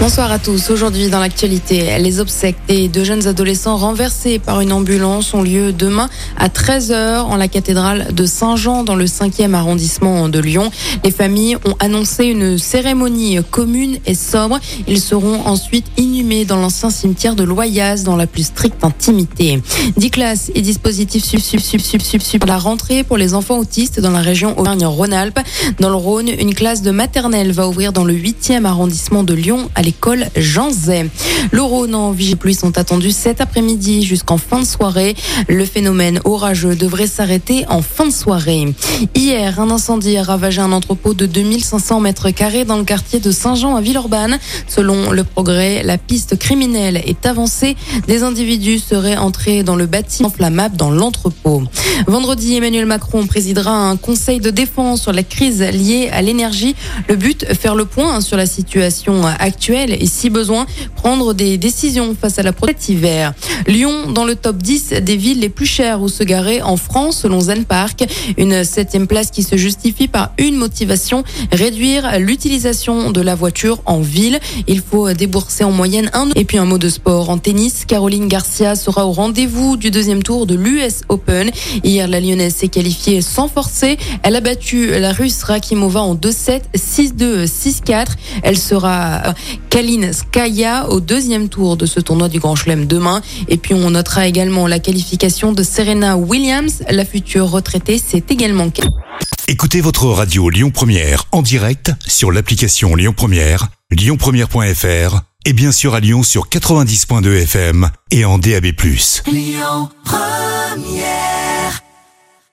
Bonsoir à tous. Aujourd'hui, dans l'actualité, les obsèques des deux jeunes adolescents renversés par une ambulance ont lieu demain à 13h en la cathédrale de Saint-Jean dans le 5e arrondissement de Lyon. Les familles ont annoncé une cérémonie commune et sobre. Ils seront ensuite inhumés dans l'ancien cimetière de Loyaz dans la plus stricte intimité. 10 classes et dispositifs sub sub sub sub sub sub la rentrée pour les enfants autistes dans la région Auvergne-Rhône-Alpes. Dans le Rhône, une classe de maternelle va ouvrir dans le 8e arrondissement de Lyon l'école Jean Zay. Le Rhône en sont attendus cet après-midi jusqu'en fin de soirée. Le phénomène orageux devrait s'arrêter en fin de soirée. Hier, un incendie a ravagé un entrepôt de 2500 mètres carrés dans le quartier de Saint-Jean à Villeurbanne. Selon le progrès, la piste criminelle est avancée. Des individus seraient entrés dans le bâtiment inflammable dans l'entrepôt. Vendredi, Emmanuel Macron présidera un conseil de défense sur la crise liée à l'énergie. Le but, faire le point sur la situation actuelle et si besoin, prendre des décisions face à la prochaine hiver. Lyon dans le top 10 des villes les plus chères où se garer en France selon Zen Park. Une septième place qui se justifie par une motivation, réduire l'utilisation de la voiture en ville. Il faut débourser en moyenne un et puis un mot de sport en tennis. Caroline Garcia sera au rendez-vous du deuxième tour de l'US Open. Hier, la Lyonnaise s'est qualifiée sans forcer. Elle a battu la Russe Rakimova en 2-7, 6-2, 6-4. Elle sera Kaline Skaya au deuxième tour de ce tournoi du Grand Chelem demain. Et puis on notera également la qualification de Serena Williams. La future retraitée, c'est également Écoutez votre radio Lyon Première en direct sur l'application Lyon Première, lyonpremière.fr et bien sûr à Lyon sur 90.2 FM et en DAB+. Lyon Première